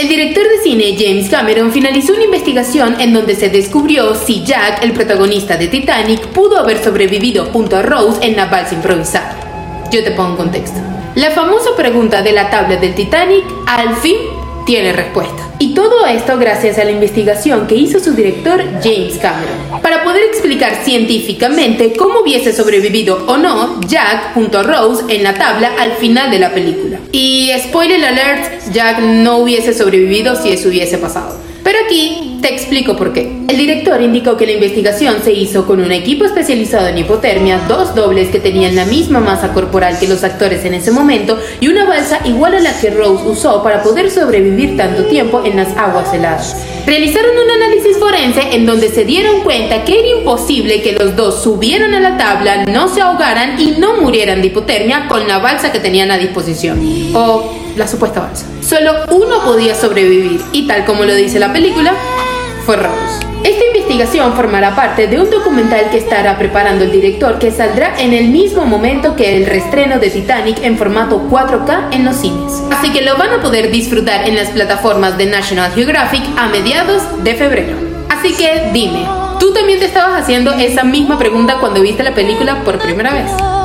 El director de cine James Cameron finalizó una investigación en donde se descubrió si Jack, el protagonista de Titanic, pudo haber sobrevivido junto a Rose en la balsa improvisada. Yo te pongo en contexto. La famosa pregunta de la tabla del Titanic al fin tiene respuesta. Y todo esto gracias a la investigación que hizo su director James Cameron, poder explicar científicamente cómo hubiese sobrevivido o no Jack junto a Rose en la tabla al final de la película. Y spoiler alert, Jack no hubiese sobrevivido si eso hubiese pasado. Aquí te explico por qué. El director indicó que la investigación se hizo con un equipo especializado en hipotermia, dos dobles que tenían la misma masa corporal que los actores en ese momento y una balsa igual a la que Rose usó para poder sobrevivir tanto tiempo en las aguas heladas. Realizaron un análisis forense en donde se dieron cuenta que era imposible que los dos subieran a la tabla, no se ahogaran y no murieran de hipotermia con la balsa que tenían a disposición. La supuesta balsa. Solo uno podía sobrevivir y tal como lo dice la película, fue Rose. Esta investigación formará parte de un documental que estará preparando el director que saldrá en el mismo momento que el restreno de Titanic en formato 4K en los cines. Así que lo van a poder disfrutar en las plataformas de National Geographic a mediados de febrero. Así que dime, ¿tú también te estabas haciendo esa misma pregunta cuando viste la película por primera vez?